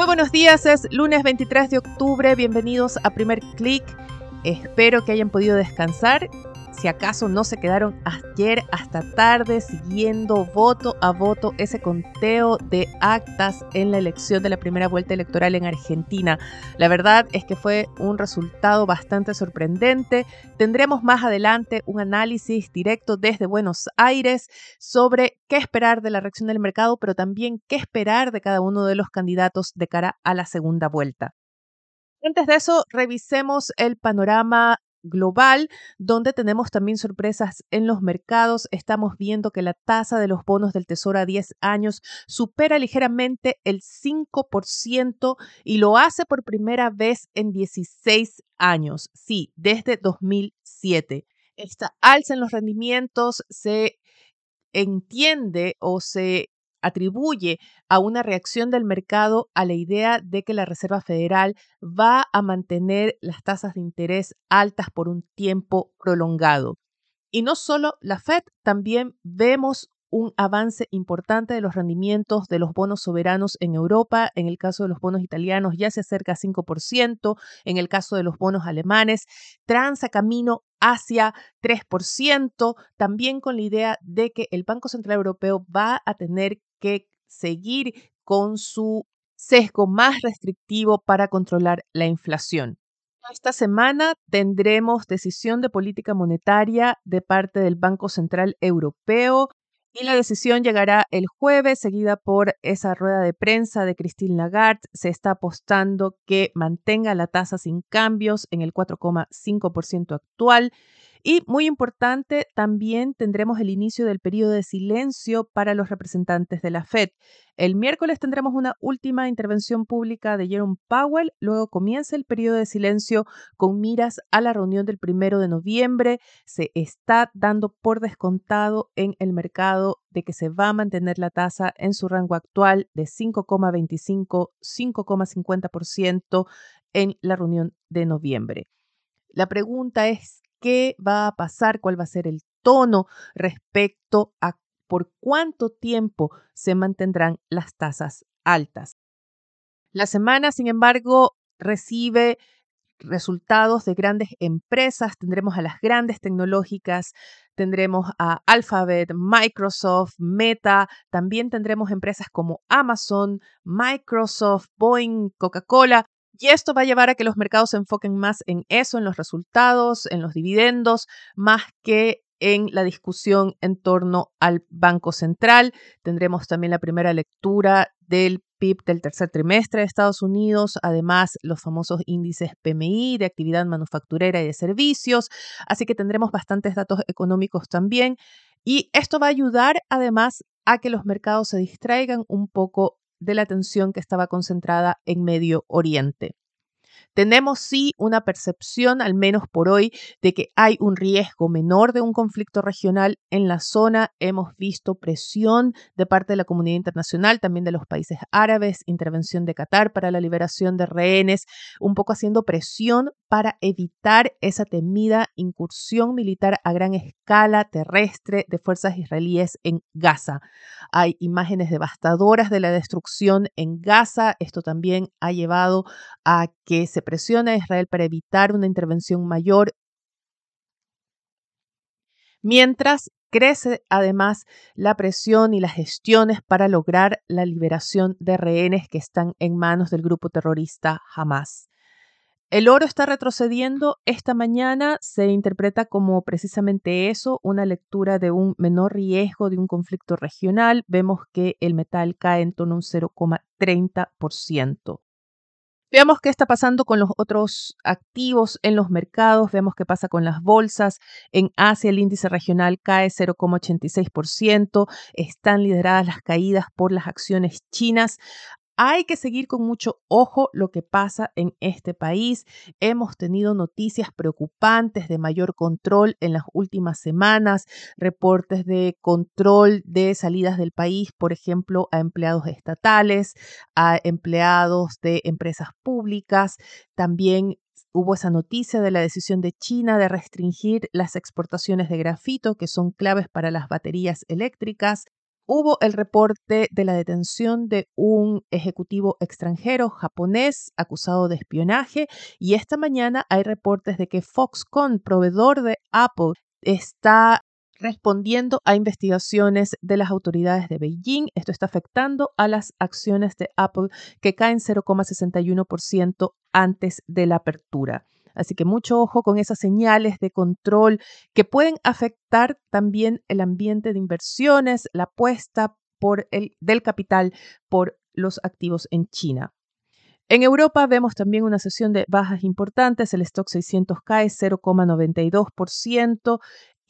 Muy buenos días, es lunes 23 de octubre, bienvenidos a Primer Click. Espero que hayan podido descansar si acaso no se quedaron ayer hasta tarde siguiendo voto a voto ese conteo de actas en la elección de la primera vuelta electoral en Argentina. La verdad es que fue un resultado bastante sorprendente. Tendremos más adelante un análisis directo desde Buenos Aires sobre qué esperar de la reacción del mercado, pero también qué esperar de cada uno de los candidatos de cara a la segunda vuelta. Antes de eso, revisemos el panorama global, donde tenemos también sorpresas en los mercados. Estamos viendo que la tasa de los bonos del Tesoro a 10 años supera ligeramente el 5% y lo hace por primera vez en 16 años. Sí, desde 2007. Esta alza en los rendimientos se entiende o se atribuye a una reacción del mercado a la idea de que la Reserva Federal va a mantener las tasas de interés altas por un tiempo prolongado. Y no solo la Fed, también vemos un avance importante de los rendimientos de los bonos soberanos en Europa. En el caso de los bonos italianos ya se acerca a 5%, en el caso de los bonos alemanes transa camino hacia 3%, también con la idea de que el Banco Central Europeo va a tener que seguir con su sesgo más restrictivo para controlar la inflación. Esta semana tendremos decisión de política monetaria de parte del Banco Central Europeo y la decisión llegará el jueves, seguida por esa rueda de prensa de Christine Lagarde. Se está apostando que mantenga la tasa sin cambios en el 4,5% actual y muy importante, también tendremos el inicio del periodo de silencio para los representantes de la Fed. El miércoles tendremos una última intervención pública de Jerome Powell, luego comienza el periodo de silencio con miras a la reunión del primero de noviembre. Se está dando por descontado en el mercado de que se va a mantener la tasa en su rango actual de 5,25-5,50% en la reunión de noviembre. La pregunta es, qué va a pasar, cuál va a ser el tono respecto a por cuánto tiempo se mantendrán las tasas altas. La semana, sin embargo, recibe resultados de grandes empresas, tendremos a las grandes tecnológicas, tendremos a Alphabet, Microsoft, Meta, también tendremos empresas como Amazon, Microsoft, Boeing, Coca-Cola, y esto va a llevar a que los mercados se enfoquen más en eso, en los resultados, en los dividendos, más que en la discusión en torno al Banco Central. Tendremos también la primera lectura del PIB del tercer trimestre de Estados Unidos, además los famosos índices PMI de actividad manufacturera y de servicios, así que tendremos bastantes datos económicos también. Y esto va a ayudar además a que los mercados se distraigan un poco de la atención que estaba concentrada en Medio Oriente. Tenemos sí una percepción, al menos por hoy, de que hay un riesgo menor de un conflicto regional en la zona. Hemos visto presión de parte de la comunidad internacional, también de los países árabes, intervención de Qatar para la liberación de rehenes, un poco haciendo presión para evitar esa temida incursión militar a gran escala terrestre de fuerzas israelíes en Gaza. Hay imágenes devastadoras de la destrucción en Gaza. Esto también ha llevado a que se presione a Israel para evitar una intervención mayor. Mientras crece además la presión y las gestiones para lograr la liberación de rehenes que están en manos del grupo terrorista Hamas. El oro está retrocediendo. Esta mañana se interpreta como precisamente eso, una lectura de un menor riesgo de un conflicto regional. Vemos que el metal cae en torno a un 0,30%. Veamos qué está pasando con los otros activos en los mercados, vemos qué pasa con las bolsas. En Asia el índice regional cae 0,86%, están lideradas las caídas por las acciones chinas hay que seguir con mucho ojo lo que pasa en este país. Hemos tenido noticias preocupantes de mayor control en las últimas semanas, reportes de control de salidas del país, por ejemplo, a empleados estatales, a empleados de empresas públicas. También hubo esa noticia de la decisión de China de restringir las exportaciones de grafito, que son claves para las baterías eléctricas hubo el reporte de la detención de un ejecutivo extranjero japonés acusado de espionaje y esta mañana hay reportes de que Foxconn, proveedor de Apple, está respondiendo a investigaciones de las autoridades de Beijing. Esto está afectando a las acciones de Apple que caen 0,61% antes de la apertura. Así que mucho ojo con esas señales de control que pueden afectar también el ambiente de inversiones, la apuesta por el, del capital por los activos en China. En Europa vemos también una sesión de bajas importantes, el stock 600 cae 0,92%,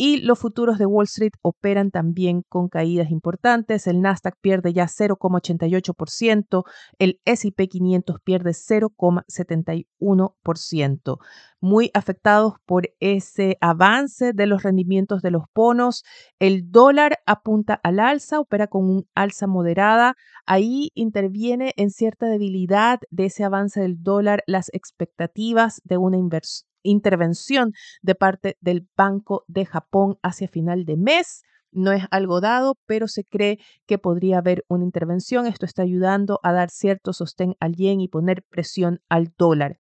y los futuros de Wall Street operan también con caídas importantes. El Nasdaq pierde ya 0,88%, el SP 500 pierde 0,71%. Muy afectados por ese avance de los rendimientos de los bonos. El dólar apunta al alza, opera con un alza moderada. Ahí interviene en cierta debilidad de ese avance del dólar las expectativas de una inversión intervención de parte del Banco de Japón hacia final de mes. No es algo dado, pero se cree que podría haber una intervención. Esto está ayudando a dar cierto sostén al yen y poner presión al dólar.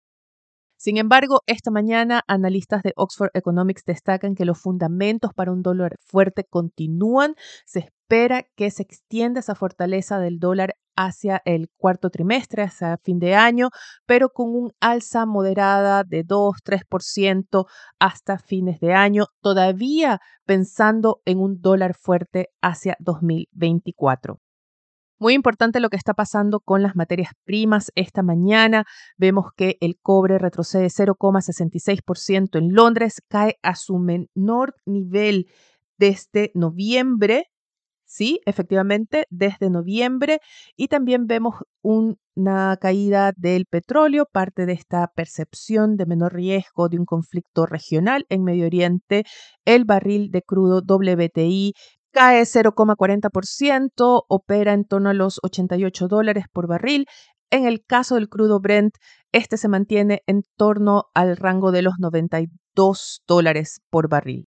Sin embargo, esta mañana analistas de Oxford Economics destacan que los fundamentos para un dólar fuerte continúan. Se espera que se extienda esa fortaleza del dólar hacia el cuarto trimestre, hacia fin de año, pero con un alza moderada de 2-3% hasta fines de año, todavía pensando en un dólar fuerte hacia 2024. Muy importante lo que está pasando con las materias primas. Esta mañana vemos que el cobre retrocede 0,66% en Londres, cae a su menor nivel desde noviembre Sí, efectivamente, desde noviembre y también vemos una caída del petróleo, parte de esta percepción de menor riesgo de un conflicto regional en Medio Oriente. El barril de crudo WTI cae 0,40%, opera en torno a los 88 dólares por barril. En el caso del crudo Brent, este se mantiene en torno al rango de los 92 dólares por barril.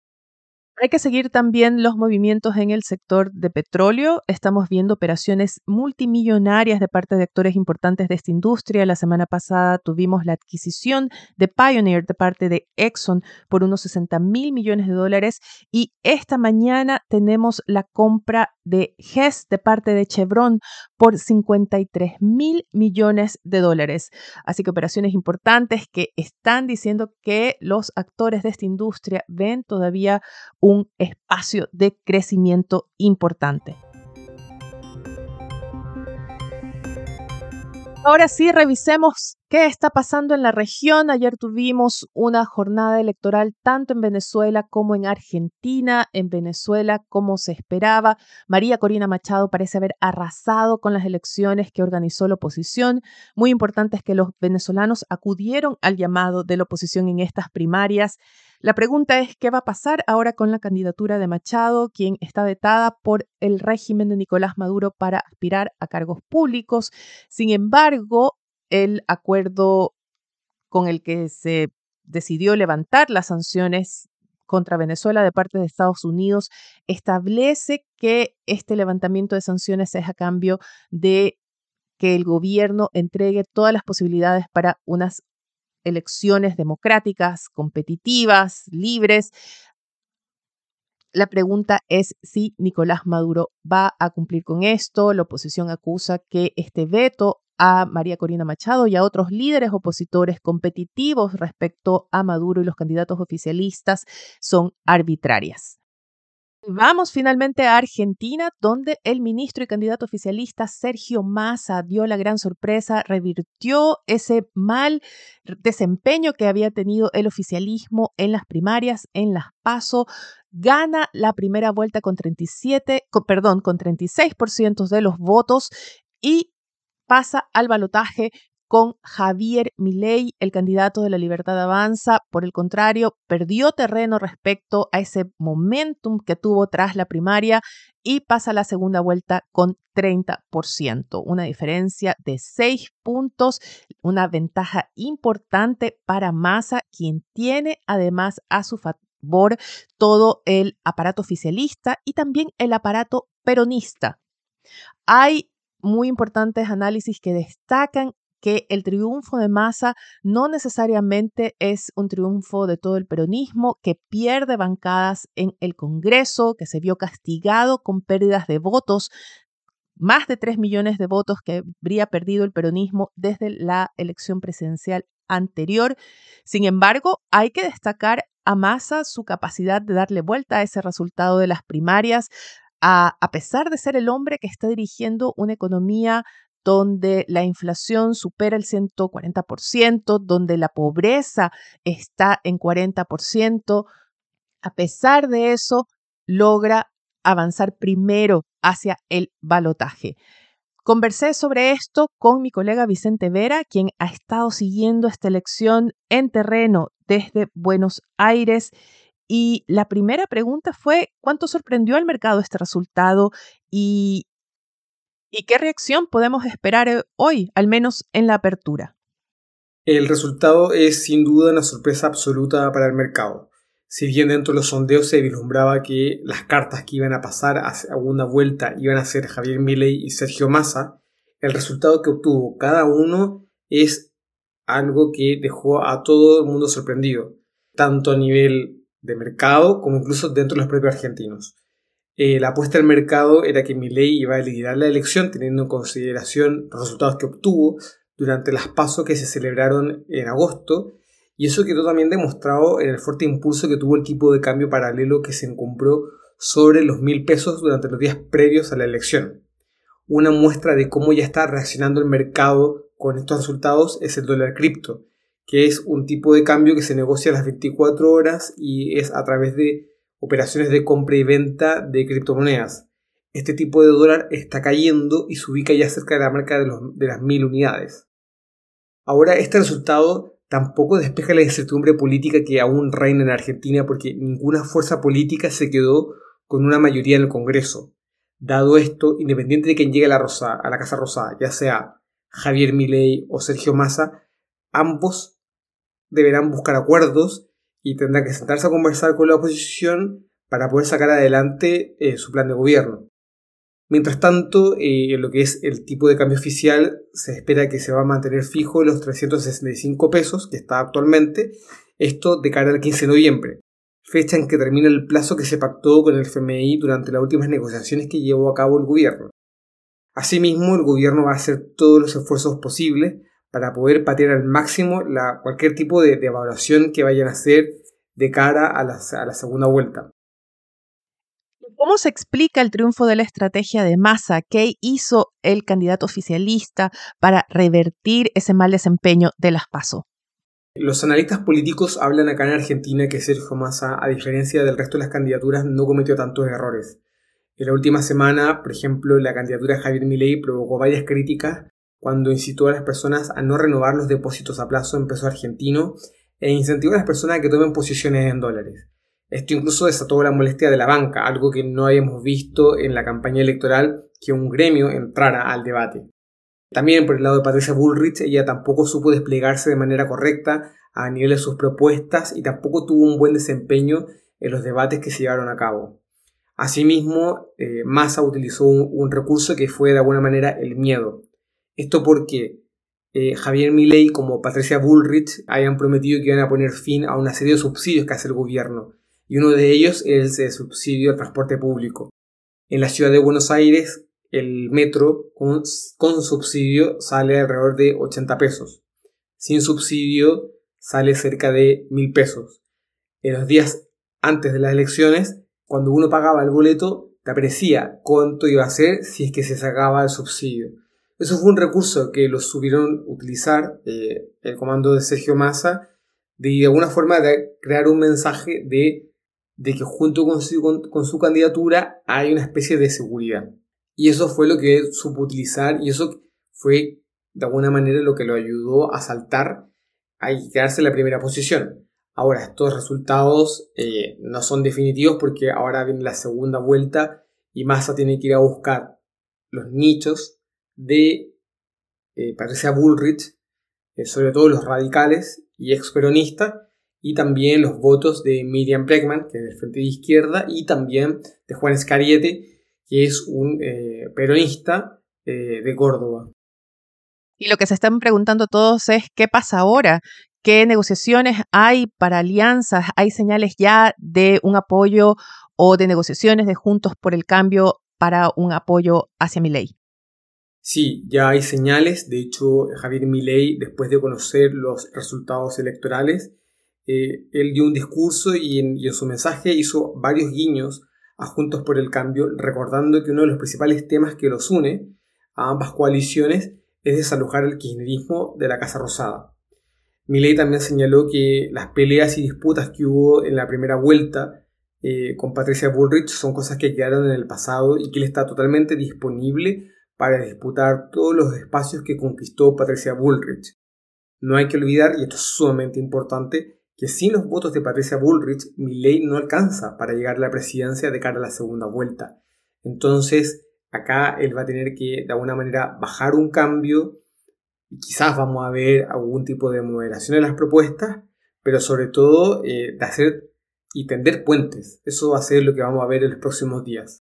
Hay que seguir también los movimientos en el sector de petróleo. Estamos viendo operaciones multimillonarias de parte de actores importantes de esta industria. La semana pasada tuvimos la adquisición de Pioneer de parte de Exxon por unos 60 mil millones de dólares y esta mañana tenemos la compra de Hess de parte de Chevron por 53 mil millones de dólares. Así que operaciones importantes que están diciendo que los actores de esta industria ven todavía un espacio de crecimiento importante. Ahora sí, revisemos qué está pasando en la región. Ayer tuvimos una jornada electoral tanto en Venezuela como en Argentina. En Venezuela, como se esperaba, María Corina Machado parece haber arrasado con las elecciones que organizó la oposición. Muy importante es que los venezolanos acudieron al llamado de la oposición en estas primarias. La pregunta es qué va a pasar ahora con la candidatura de Machado, quien está vetada por el régimen de Nicolás Maduro para aspirar a cargos públicos. Sin embargo, el acuerdo con el que se decidió levantar las sanciones contra Venezuela de parte de Estados Unidos establece que este levantamiento de sanciones es a cambio de que el gobierno entregue todas las posibilidades para unas elecciones democráticas, competitivas, libres. La pregunta es si Nicolás Maduro va a cumplir con esto. La oposición acusa que este veto a María Corina Machado y a otros líderes opositores competitivos respecto a Maduro y los candidatos oficialistas son arbitrarias. Vamos finalmente a Argentina, donde el ministro y candidato oficialista Sergio Massa dio la gran sorpresa, revirtió ese mal desempeño que había tenido el oficialismo en las primarias, en las PASO, gana la primera vuelta con 37, perdón, con 36% de los votos y pasa al balotaje con Javier Milei, el candidato de la Libertad Avanza. Por el contrario, perdió terreno respecto a ese momentum que tuvo tras la primaria y pasa la segunda vuelta con 30%, una diferencia de 6 puntos, una ventaja importante para Massa, quien tiene además a su favor todo el aparato oficialista y también el aparato peronista. Hay muy importantes análisis que destacan que el triunfo de Massa no necesariamente es un triunfo de todo el peronismo, que pierde bancadas en el Congreso, que se vio castigado con pérdidas de votos, más de 3 millones de votos que habría perdido el peronismo desde la elección presidencial anterior. Sin embargo, hay que destacar a Massa su capacidad de darle vuelta a ese resultado de las primarias, a, pesar de ser el hombre que está dirigiendo una economía donde la inflación supera el 140%, donde la pobreza está en 40%, a pesar de eso, logra avanzar primero hacia el balotaje. Conversé sobre esto con mi colega Vicente Vera, quien ha estado siguiendo esta elección en terreno desde Buenos Aires. Y la primera pregunta fue, ¿cuánto sorprendió al mercado este resultado? Y ¿Y qué reacción podemos esperar eh, hoy, al menos en la apertura? El resultado es sin duda una sorpresa absoluta para el mercado. Si bien dentro de los sondeos se vislumbraba que las cartas que iban a pasar a segunda vuelta iban a ser Javier Milei y Sergio Massa, el resultado que obtuvo cada uno es algo que dejó a todo el mundo sorprendido, tanto a nivel de mercado como incluso dentro de los propios argentinos. Eh, la apuesta del mercado era que Milley iba a liderar la elección teniendo en consideración los resultados que obtuvo durante las pasos que se celebraron en agosto y eso quedó también demostrado en el fuerte impulso que tuvo el tipo de cambio paralelo que se encumbró sobre los mil pesos durante los días previos a la elección. Una muestra de cómo ya está reaccionando el mercado con estos resultados es el dólar cripto, que es un tipo de cambio que se negocia a las 24 horas y es a través de operaciones de compra y venta de criptomonedas. Este tipo de dólar está cayendo y se ubica ya cerca de la marca de, las mil unidades. Ahora, este resultado tampoco despeja la incertidumbre política que aún reina en Argentina porque ninguna fuerza política se quedó con una mayoría en el Congreso. Dado esto, independiente de quien llegue a la, Rosa, a la Casa Rosada, ya sea Javier Milei o Sergio Massa, ambos deberán buscar acuerdos y tendrá que sentarse a conversar con la oposición para poder sacar adelante eh, su plan de gobierno. Mientras tanto, eh, lo que es el tipo de cambio oficial, se espera que se va a mantener fijo los 365 pesos que está actualmente, esto de cara al 15 de noviembre, fecha en que termina el plazo que se pactó con el FMI durante las últimas negociaciones que llevó a cabo el gobierno. Asimismo, el gobierno va a hacer todos los esfuerzos posibles para poder patear al máximo la, cualquier tipo de, evaluación que vayan a hacer de cara a la, a la segunda vuelta. ¿Cómo se explica el triunfo de la estrategia de Massa? ¿Qué hizo el candidato oficialista para revertir ese mal desempeño de las PASO? Los analistas políticos hablan acá en Argentina que Sergio Massa, a diferencia del resto de las candidaturas, no cometió tantos errores. En la última semana, por ejemplo, la candidatura de Javier Milei provocó varias críticas cuando incitó a las personas a no renovar los depósitos a plazo en peso argentino e incentivó a las personas a que tomen posiciones en dólares. Esto incluso desató la molestia de la banca, algo que no habíamos visto en la campaña electoral que un gremio entrara al debate. También por el lado de Patricia Bullrich, ella tampoco supo desplegarse de manera correcta a nivel de sus propuestas y tampoco tuvo un buen desempeño en los debates que se llevaron a cabo. Asimismo, eh, Massa utilizó un recurso que fue de alguna manera el miedo. Esto porque eh, Javier Milei como Patricia Bullrich hayan prometido que iban a poner fin a una serie de subsidios que hace el gobierno, y uno de ellos es el subsidio al transporte público. En la ciudad de Buenos Aires, el metro con, con subsidio sale alrededor de 80 pesos. Sin subsidio sale cerca de 1000 pesos. En los días antes de las elecciones, cuando uno pagaba el boleto, te aparecía cuánto iba a ser si es que se sacaba el subsidio. Eso fue un recurso que lo supieron utilizar eh, el comando de Sergio Massa de, alguna forma de crear un mensaje de, de que junto con su, candidatura hay una especie de seguridad. Y eso fue lo que supo utilizar y eso fue de alguna manera lo que lo ayudó a saltar a quedarse en la primera posición. Ahora, estos resultados eh, no son definitivos porque ahora viene la segunda vuelta y Massa tiene que ir a buscar los nichos de eh, Patricia Bullrich, eh, sobre todo los radicales y ex-peronistas, y también los votos de Miriam Bregman, que es del Frente de Izquierda, y también de Juan Escariete, que es un peronista de Córdoba. Y lo que se están preguntando todos es qué pasa ahora, qué negociaciones hay para alianzas, hay señales ya de un apoyo o de negociaciones de Juntos por el Cambio para un apoyo hacia Milei. Sí, ya hay señales. De hecho, Javier Milei, después de conocer los resultados electorales, eh, él dio un discurso y en, su mensaje hizo varios guiños a Juntos por el Cambio, recordando que uno de los principales temas que los une a ambas coaliciones es desalojar el kirchnerismo de la Casa Rosada. Milei también señaló que las peleas y disputas que hubo en la primera vuelta eh, con Patricia Bullrich son cosas que quedaron en el pasado y que él está totalmente disponible para disputar todos los espacios que conquistó Patricia Bullrich. No hay que olvidar, y esto es sumamente importante, que sin los votos de Patricia Bullrich, Milei no alcanza para llegar a la presidencia de cara a la segunda vuelta. Entonces, acá él va a tener que de alguna manera bajar un cambio y quizás vamos a ver algún tipo de moderación en las propuestas, pero sobre todo eh, de hacer y tender puentes. Eso va a ser lo que vamos a ver en los próximos días.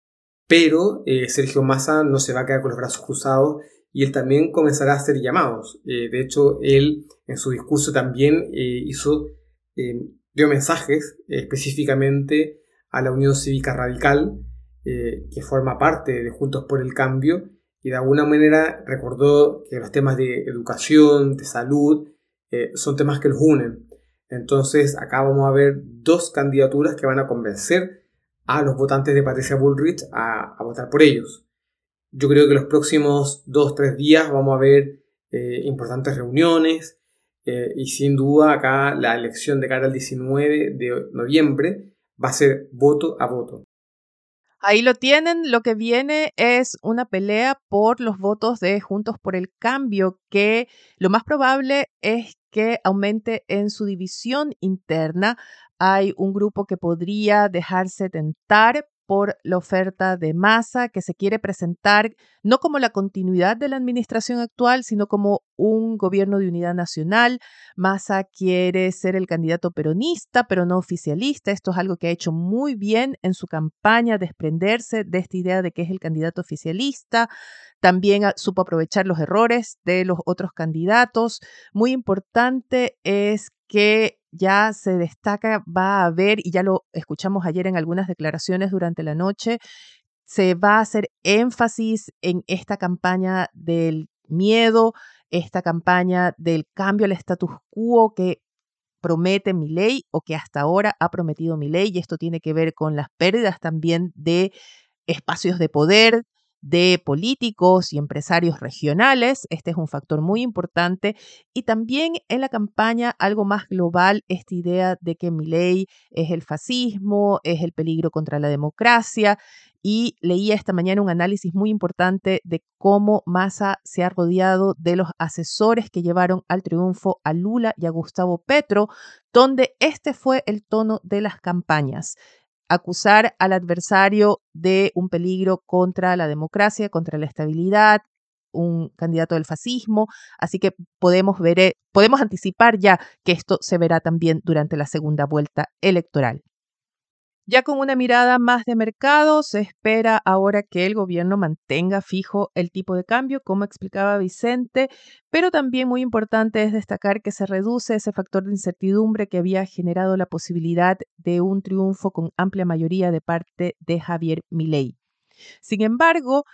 Pero eh, Sergio Massa no se va a quedar con los brazos cruzados y él también comenzará a hacer llamados. Eh, de hecho, él en su discurso también hizo, dio mensajes específicamente a la Unión Cívica Radical, eh, que forma parte de Juntos por el Cambio, y de alguna manera recordó que los temas de educación, de salud, eh, son temas que los unen. Entonces acá vamos a ver dos candidaturas que van a convencer a los votantes de Patricia Bullrich a, votar por ellos. Yo creo que los próximos dos, tres días vamos a ver eh, importantes reuniones y sin duda acá la elección de cara al 19 de noviembre va a ser voto a voto. Ahí lo tienen, lo que viene es una pelea por los votos de Juntos por el Cambio, que lo más probable es que aumente en su división interna. Hay un grupo que podría dejarse tentar por la oferta de masa que se quiere presentar no como la continuidad de la administración actual, sino como un gobierno de unidad nacional. Massa quiere ser el candidato peronista, pero no oficialista. Esto es algo que ha hecho muy bien en su campaña, desprenderse de esta idea de que es el candidato oficialista. También supo aprovechar los errores de los otros candidatos. Muy importante es que ya se destaca, va a haber, y ya lo escuchamos ayer en algunas declaraciones durante la noche, se va a hacer énfasis en esta campaña del miedo, esta campaña del cambio al status quo que promete mi ley o que hasta ahora ha prometido mi ley, y esto tiene que ver con las pérdidas también de espacios de poder, de políticos y empresarios regionales. Este es un factor muy importante. Y también en la campaña, algo más global, esta idea de que mi ley es el fascismo, es el peligro contra la democracia. Y leía esta mañana un análisis muy importante de cómo Massa se ha rodeado de los asesores que llevaron al triunfo a Lula y a Gustavo Petro, donde este fue el tono de las campañas acusar al adversario de un peligro contra la democracia, contra la estabilidad, un candidato del fascismo, así que podemos ver, eh, podemos anticipar ya que esto se verá también durante la segunda vuelta electoral. Ya con una mirada más de mercado, se espera ahora que el gobierno mantenga fijo el tipo de cambio, como explicaba Vicente, pero también muy importante es destacar que se reduce ese factor de incertidumbre que había generado la posibilidad de un triunfo con amplia mayoría de parte de Javier Milei. Sin embargo,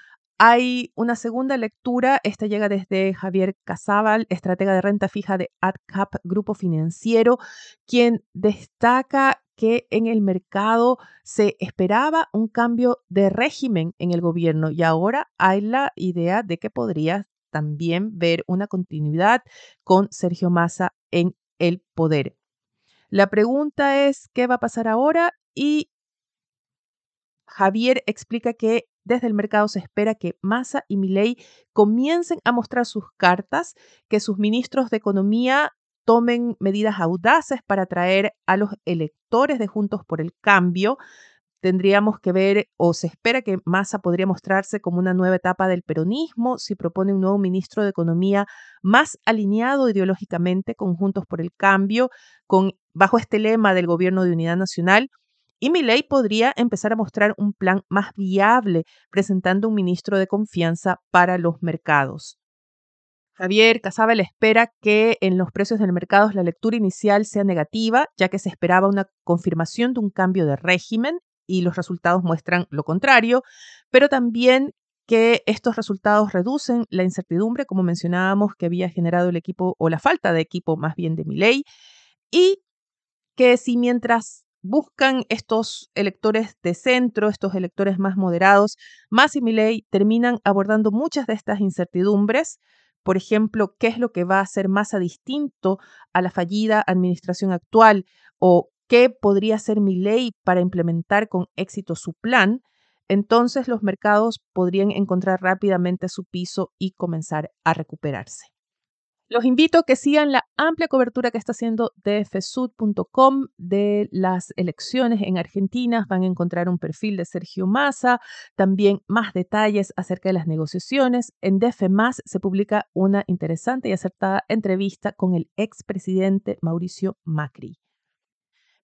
hay una segunda lectura, esta llega desde Javier Casábal, estratega de renta fija de AdCap Grupo Financiero, quien destaca que en el mercado se esperaba un cambio de régimen en el gobierno y ahora hay la idea de que podría también ver una continuidad con Sergio Massa en el poder. La pregunta es, ¿qué va a pasar ahora? Y Javier explica que desde el mercado se espera que Massa y Milei comiencen a mostrar sus cartas, que sus ministros de Economía tomen medidas audaces para atraer a los electores de Juntos por el Cambio. Tendríamos que ver, o se espera que Massa podría mostrarse como una nueva etapa del peronismo si propone un nuevo ministro de Economía más alineado ideológicamente con Juntos por el Cambio, con, bajo este lema del Gobierno de Unidad Nacional, y Milei podría empezar a mostrar un plan más viable, presentando un ministro de confianza para los mercados. Javier Casabel espera que en los precios del mercado la lectura inicial sea negativa, ya que se esperaba una confirmación de un cambio de régimen y los resultados muestran lo contrario, pero también que estos resultados reducen la incertidumbre, como mencionábamos, que había generado el equipo o la falta de equipo más bien de Milei, y que si mientras buscan estos electores de centro, estos electores más moderados, más y Milei terminan abordando muchas de estas incertidumbres. Por ejemplo, qué es lo que va a hacer Massa distinto a la fallida administración actual o qué podría hacer Milei para implementar con éxito su plan. Entonces los mercados podrían encontrar rápidamente su piso y comenzar a recuperarse. Los invito a que sigan la amplia cobertura que está haciendo dfsud.com de las elecciones en Argentina. Van a encontrar un perfil de Sergio Massa, también más detalles acerca de las negociaciones. En DFMAS se publica una interesante y acertada entrevista con el expresidente Mauricio Macri.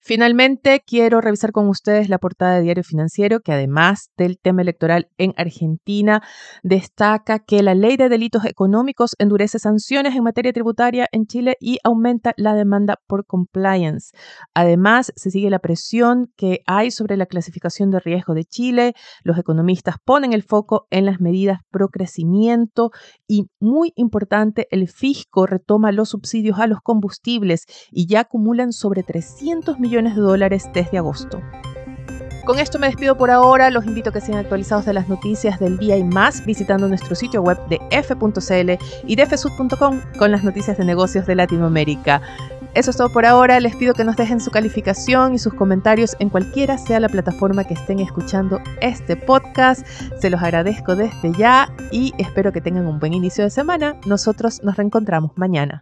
Finalmente, quiero revisar con ustedes la portada de Diario Financiero, que además del tema electoral en Argentina, destaca que la ley de delitos económicos endurece sanciones en materia tributaria en Chile y aumenta la demanda por compliance. Además, se sigue la presión que hay sobre la clasificación de riesgo de Chile. Los economistas ponen el foco en las medidas pro crecimiento y, muy importante, el fisco retoma los subsidios a los combustibles y ya acumulan sobre 300 de dólares desde agosto. Con esto me despido por ahora, los invito a que sean actualizados de las noticias del día y más visitando nuestro sitio web de f.cl y de fsud.com con las noticias de negocios de Latinoamérica. Eso es todo por ahora, les pido que nos dejen su calificación y sus comentarios en cualquiera sea la plataforma que estén escuchando este podcast. Se los agradezco desde ya y espero que tengan un buen inicio de semana. Nosotros nos reencontramos mañana.